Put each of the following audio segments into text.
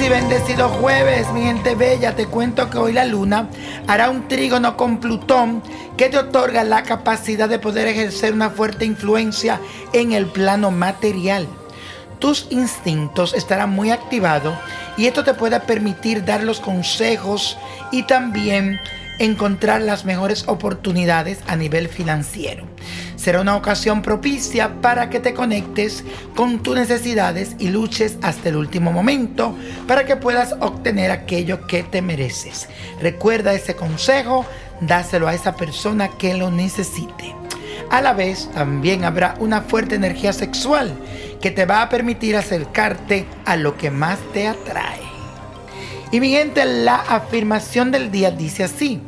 y bendecido jueves, mi gente bella. Te cuento que hoy la luna hará un trígono con Plutón que te otorga la capacidad de poder ejercer una fuerte influencia en el plano material. Tus instintos estarán muy activados y esto te puede permitir dar los consejos y también encontrar las mejores oportunidades a nivel financiero. Será una ocasión propicia para que te conectes con tus necesidades y luches hasta el último momento para que puedas obtener aquello que te mereces. Recuerda ese consejo, dáselo a esa persona que lo necesite. A la vez también habrá una fuerte energía sexual que te va a permitir acercarte a lo que más te atrae. Y mi gente, la afirmación del día dice así.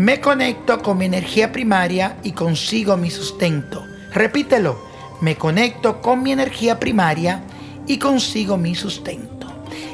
Me conecto con mi energía primaria y consigo mi sustento. Repítelo. Me conecto con mi energía primaria y consigo mi sustento.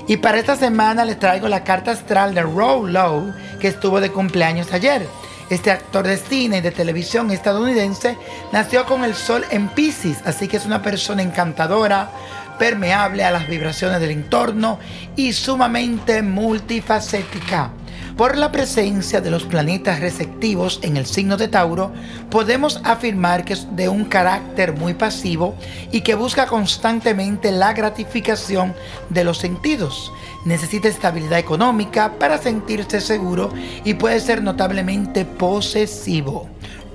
Y para esta semana les traigo la carta astral de Row Lowe, que estuvo de cumpleaños ayer. Este actor de cine y de televisión estadounidense nació con el sol en Pisces, así que es una persona encantadora, permeable a las vibraciones del entorno y sumamente multifacética. Por la presencia de los planetas receptivos en el signo de Tauro, podemos afirmar que es de un carácter muy pasivo y que busca constantemente la gratificación de los sentidos. Necesita estabilidad económica para sentirse seguro y puede ser notablemente posesivo.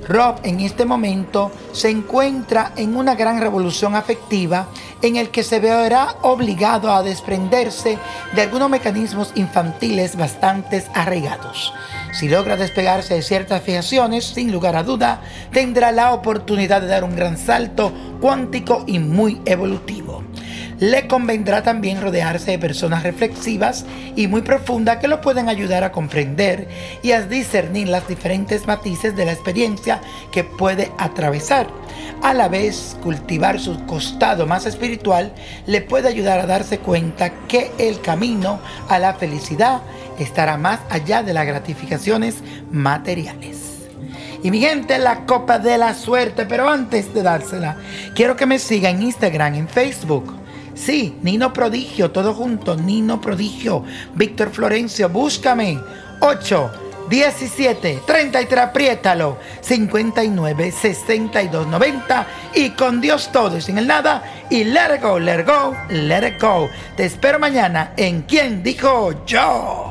Rob en este momento se encuentra en una gran revolución afectiva en el que se verá obligado a desprenderse de algunos mecanismos infantiles bastante arraigados. Si logra despegarse de ciertas fijaciones, sin lugar a duda, tendrá la oportunidad de dar un gran salto cuántico y muy evolutivo le convendrá también rodearse de personas reflexivas y muy profundas que lo pueden ayudar a comprender y a discernir las diferentes matices de la experiencia que puede atravesar. A la vez, cultivar su costado más espiritual le puede ayudar a darse cuenta que el camino a la felicidad estará más allá de las gratificaciones materiales. Y mi gente, la copa de la suerte. Pero antes de dársela, quiero que me siga en Instagram, en Facebook Sí, Nino Prodigio, todo junto, Nino Prodigio, Víctor Florencio, búscame. 8, 17, 33, apriétalo. 59, 62, 90. Y con Dios todo y sin el nada. Y let it go, let it go, let it go. Te espero mañana en Quien Dijo Yo.